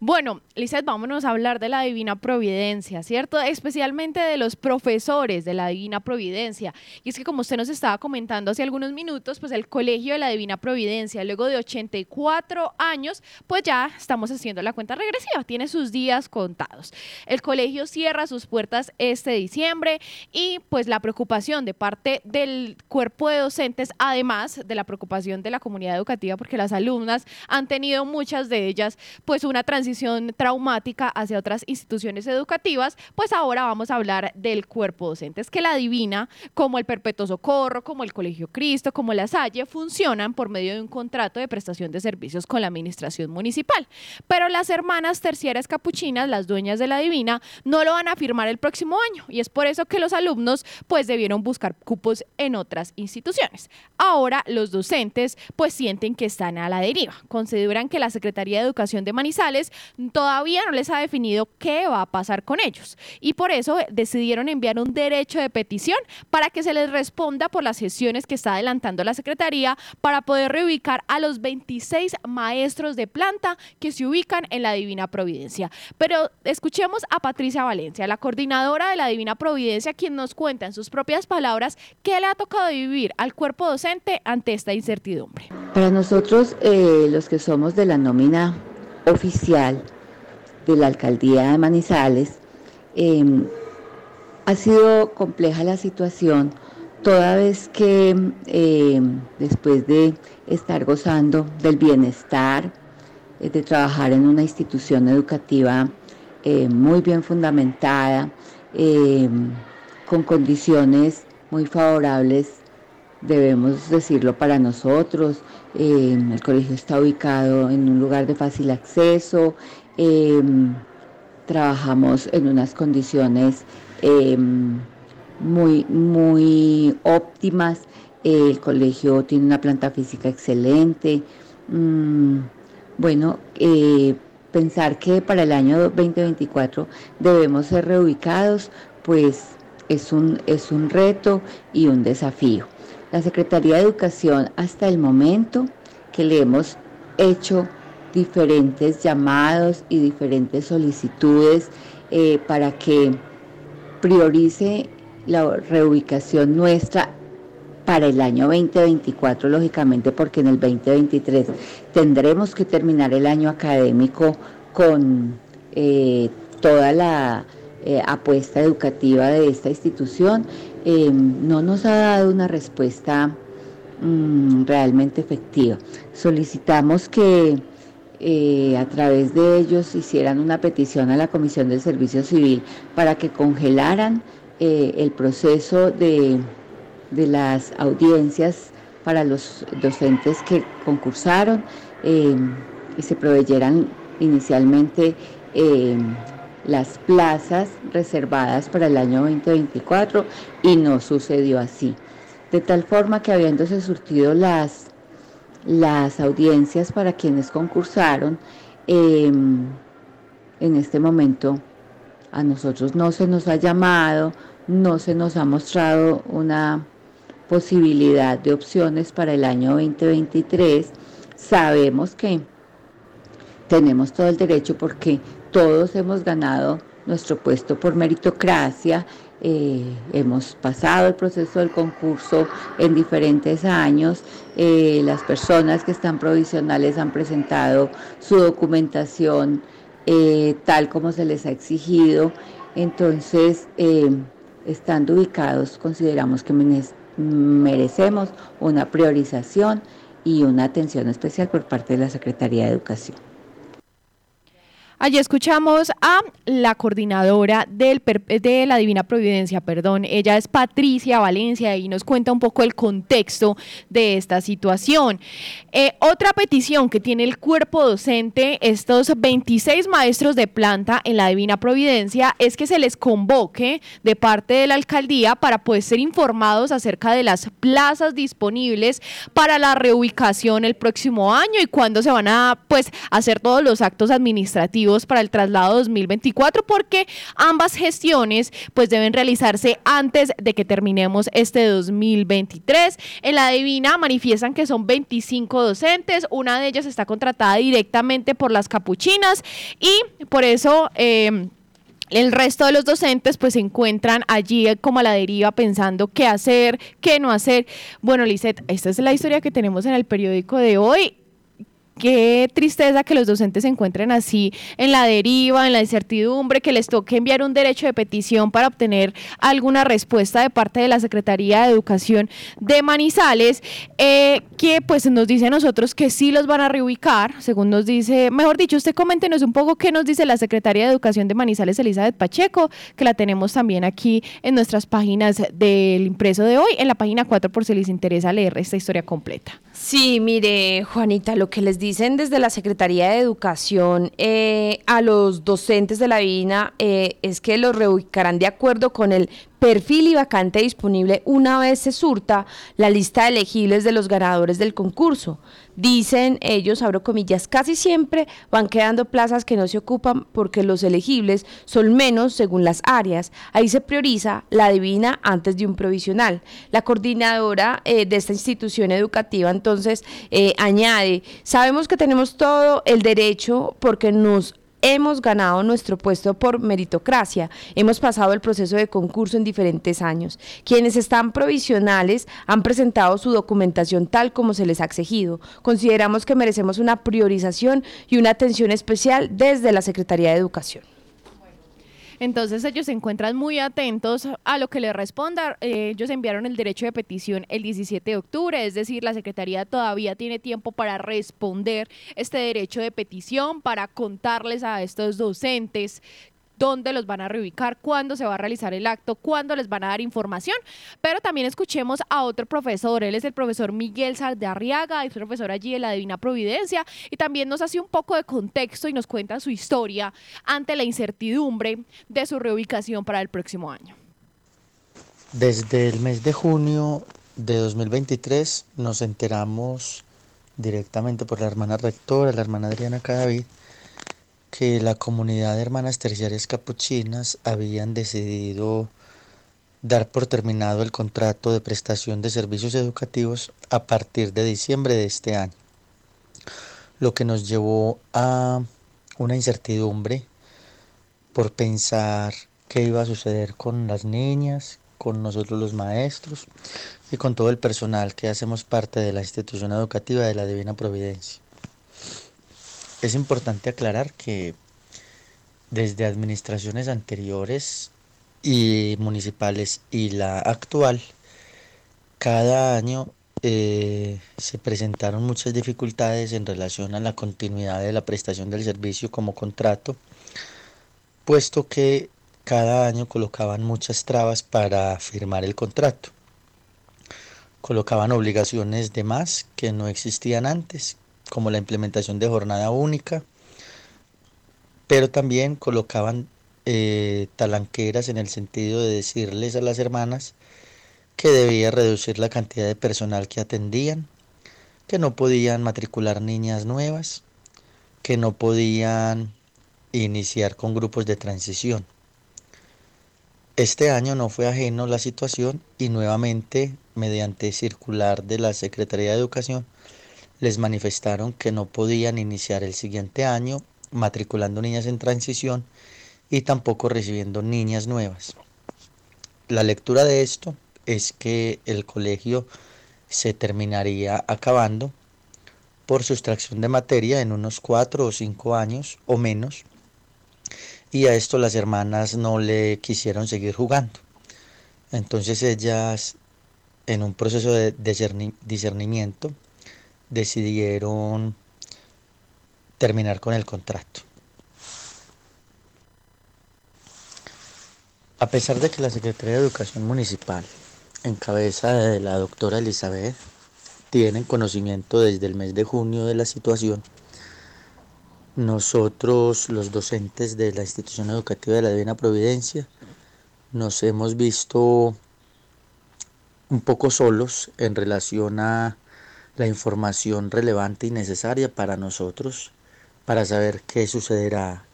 Bueno, Lizeth, vámonos a hablar de la Divina Providencia, ¿cierto? Especialmente de los profesores de la Divina Providencia. Y es que como usted nos estaba comentando hace algunos minutos, pues el Colegio de la Divina Providencia, luego de 84 años, pues ya estamos haciendo la cuenta regresiva, tiene sus días contados. El colegio cierra sus puertas este diciembre y pues la preocupación de parte del cuerpo de docentes, además de la preocupación de la comunidad educativa, porque las alumnas han tenido muchas de ellas pues una transición traumática hacia otras instituciones educativas, pues ahora vamos a hablar del cuerpo docente. Es que la Divina, como el Perpetuo Socorro, como el Colegio Cristo, como la Salle, funcionan por medio de un contrato de prestación de servicios con la administración municipal. Pero las hermanas terciarias capuchinas, las dueñas de la Divina, no lo van a firmar el próximo año y es por eso que los alumnos pues debieron buscar cupos en otras instituciones. Ahora los docentes pues sienten que están a la deriva. Consideran que la Secretaría de Educación de Manizales todavía no les ha definido qué va a pasar con ellos y por eso decidieron enviar un derecho de petición para que se les responda por las gestiones que está adelantando la Secretaría para poder reubicar a los 26 maestros de planta que se ubican en la Divina Providencia. Pero escuchemos a Patricia Valencia, la coordinadora de la Divina Providencia, quien nos cuenta en sus propias palabras qué le ha tocado vivir al cuerpo docente ante esta incertidumbre. Para nosotros, eh, los que somos de la nómina oficial de la alcaldía de Manizales, em, ha sido compleja la situación toda vez que em, después de estar gozando del bienestar, eh, de trabajar en una institución educativa eh, muy bien fundamentada, em, con condiciones muy favorables, debemos decirlo para nosotros. Em, el colegio está ubicado en un lugar de fácil acceso, trabajamos en unas condiciones muy, muy óptimas. El colegio tiene una planta física excelente. Mm, bueno, eh, pensar que para el año 2024 debemos ser reubicados, pues es un, es un reto y un desafío. La Secretaría de Educación hasta el momento que le hemos hecho diferentes llamados y diferentes solicitudes eh, para que priorice la reubicación nuestra para el año 2024, lógicamente, porque en el 2023 tendremos que terminar el año académico con eh, toda la eh, apuesta educativa de esta institución. Em, no nos ha dado una respuesta mm, realmente efectiva. Solicitamos que eh, a través de ellos hicieran una petición a la Comisión del Servicio Civil para que congelaran eh, el proceso de, las audiencias para los docentes que concursaron eh, y se proveyeran inicialmente eh, las plazas reservadas para el año 2024 y no sucedió así. De tal forma que habiéndose surtido las, las audiencias para quienes concursaron, en este momento a nosotros no se nos ha llamado, no se nos ha mostrado una posibilidad de opciones para el año 2023. Sabemos que tenemos todo el derecho porque todos hemos ganado nuestro puesto por meritocracia, eh, hemos pasado el proceso del concurso en diferentes años, eh, las personas que están provisionales han presentado su documentación eh, tal como se les ha exigido. Entonces, estando ubicados, consideramos que merecemos una priorización y una atención especial por parte de la Secretaría de Educación. Allí escuchamos a la coordinadora de la Divina Providencia, perdón, ella es Patricia Valencia y nos cuenta un poco el contexto de esta situación. Eh, otra petición que tiene el cuerpo docente, estos 26 maestros de planta en la Divina Providencia, es que se les convoque de parte de la alcaldía para poder ser informados acerca de las plazas disponibles para la reubicación el próximo año y cuándo se van a pues hacer todos los actos administrativos para el traslado 2024 porque ambas gestiones pues deben realizarse antes de que terminemos este 2023. En la Divina manifiestan que son 25 docentes, una de ellas está contratada directamente por las capuchinas y por eso... Eh, el resto de los docentes pues se encuentran allí como a la deriva pensando qué hacer, qué no hacer. Bueno, Lizeth, esta es la historia que tenemos en el periódico de hoy qué tristeza que los docentes se encuentren así en la deriva, en la incertidumbre, que les toque enviar un derecho de petición para obtener alguna respuesta de parte de la Secretaría de Educación de Manizales, eh, que pues nos dice a nosotros que sí los van a reubicar, según nos dice, mejor dicho, usted coméntenos un poco qué nos dice la Secretaría de Educación de Manizales, Elizabeth Pacheco, que la tenemos también aquí en nuestras páginas del impreso de hoy, en la página 4 por si les interesa leer esta historia completa. Sí, mire, Juanita, lo que les dicen desde la Secretaría de Educación eh, a los docentes de la VINA eh, es que los reubicarán de acuerdo con el perfil y vacante disponible una vez se surta la lista de elegibles de los ganadores del concurso. Dicen ellos, abro comillas, casi siempre van quedando plazas que no se ocupan porque los elegibles son menos según las áreas. Ahí se prioriza la divina antes de un provisional. La coordinadora eh, de esta institución educativa entonces eh, añade, sabemos que tenemos todo el derecho porque nos hemos ganado nuestro puesto por meritocracia. Hemos pasado el proceso de concurso en diferentes años. Quienes están provisionales han presentado su documentación tal como se les ha exigido. Consideramos que merecemos una priorización y una atención especial desde la Secretaría de Educación. Entonces ellos se encuentran muy atentos a lo que les responda. Eh, ellos enviaron el derecho de petición el 17 de octubre, es decir, la Secretaría todavía tiene tiempo para responder este derecho de petición, para contarles a estos docentes dónde los van a reubicar, cuándo se va a realizar el acto, cuándo les van a dar información. Pero también escuchemos a otro profesor, él es el profesor Miguel Sardarriaga, es profesor allí de la Divina Providencia y también nos hace un poco de contexto y nos cuenta su historia ante la incertidumbre de su reubicación para el próximo año. Desde el mes de junio de 2023 nos enteramos directamente por la hermana rectora, la hermana Adriana Cadavid, que la comunidad de hermanas terciarias capuchinas habían decidido dar por terminado el contrato de prestación de servicios educativos a partir de diciembre de este año, lo que nos llevó a una incertidumbre por pensar qué iba a suceder con las niñas, con nosotros los maestros y con todo el personal que hacemos parte de la institución educativa de la Divina Providencia. Es importante aclarar que desde administraciones anteriores y municipales y la actual, cada año eh, se presentaron muchas dificultades en relación a la continuidad de la prestación del servicio como contrato, puesto que cada año colocaban muchas trabas para firmar el contrato. Colocaban obligaciones de más que no existían antes, como la implementación de jornada única, pero también colocaban eh, talanqueras en el sentido de decirles a las hermanas que debía reducir la cantidad de personal que atendían, que no podían matricular niñas nuevas, que no podían iniciar con grupos de transición. Este año no fue ajeno la situación y nuevamente, mediante circular de la Secretaría de Educación, les manifestaron que no podían iniciar el siguiente año matriculando niñas en transición y tampoco recibiendo niñas nuevas. La lectura de esto es que el colegio se terminaría acabando por sustracción de materia en unos cuatro o cinco años o menos y a esto las hermanas no le quisieron seguir jugando. Entonces ellas en un proceso de discernimiento decidieron terminar con el contrato. A pesar de que la Secretaría de Educación Municipal, en cabeza de la doctora Elizabeth, tienen conocimiento desde el mes de junio de la situación, nosotros, los docentes de la institución educativa de la Divina Providencia, nos hemos visto un poco solos en relación a la información relevante y necesaria para nosotros, para saber qué sucederá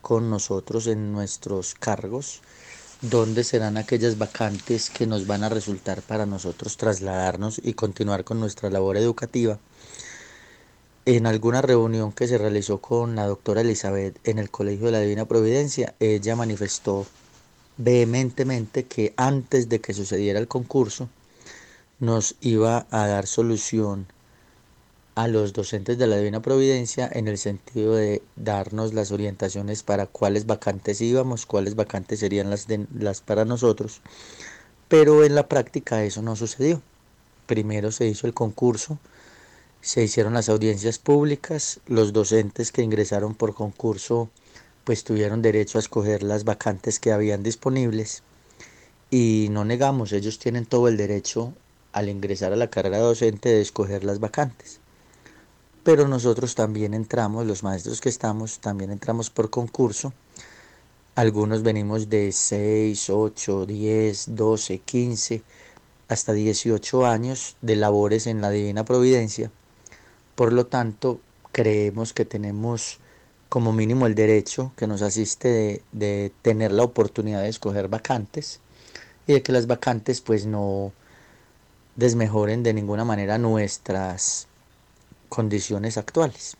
con nosotros en nuestros cargos, dónde serán aquellas vacantes que nos van a resultar para nosotros trasladarnos y continuar con nuestra labor educativa. En alguna reunión que se realizó con la doctora Elizabeth en el Colegio de la Divina Providencia, ella manifestó vehementemente que antes de que sucediera el concurso nos iba a dar solución a los docentes de la Divina Providencia en el sentido de darnos las orientaciones para cuáles vacantes íbamos, cuáles vacantes serían las, para nosotros, pero en la práctica eso no sucedió. Primero se hizo el concurso, se hicieron las audiencias públicas, los docentes que ingresaron por concurso pues tuvieron derecho a escoger las vacantes que habían disponibles y no negamos, ellos tienen todo el derecho al ingresar a la carrera docente de escoger las vacantes. Pero nosotros también entramos, los maestros que estamos, también entramos por concurso. Algunos venimos de 6, 8, 10, 12, 15, hasta 18 años de labores en la Divina Providencia por lo tanto, creemos que tenemos como mínimo el derecho que nos asiste de, tener la oportunidad de escoger vacantes y de que las vacantes pues no desmejoren de ninguna manera nuestras condiciones actuales.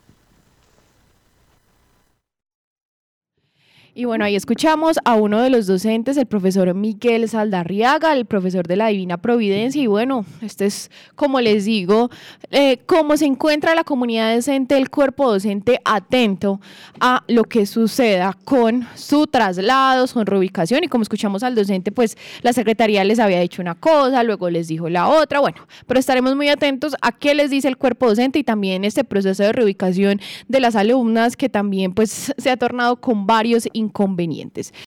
Y bueno, ahí escuchamos a uno de los docentes, el profesor Miguel Saldarriaga, el profesor de la Divina Providencia. Y bueno, este es, como les digo, eh, cómo se encuentra la comunidad docente, el cuerpo docente atento a lo que suceda con su traslado, su reubicación. Y como escuchamos al docente, pues la secretaría les había dicho una cosa, luego les dijo la otra. Bueno, pero estaremos muy atentos a qué les dice el cuerpo docente y también este proceso de reubicación de las alumnas que también pues se ha tornado con varios inconvenientes.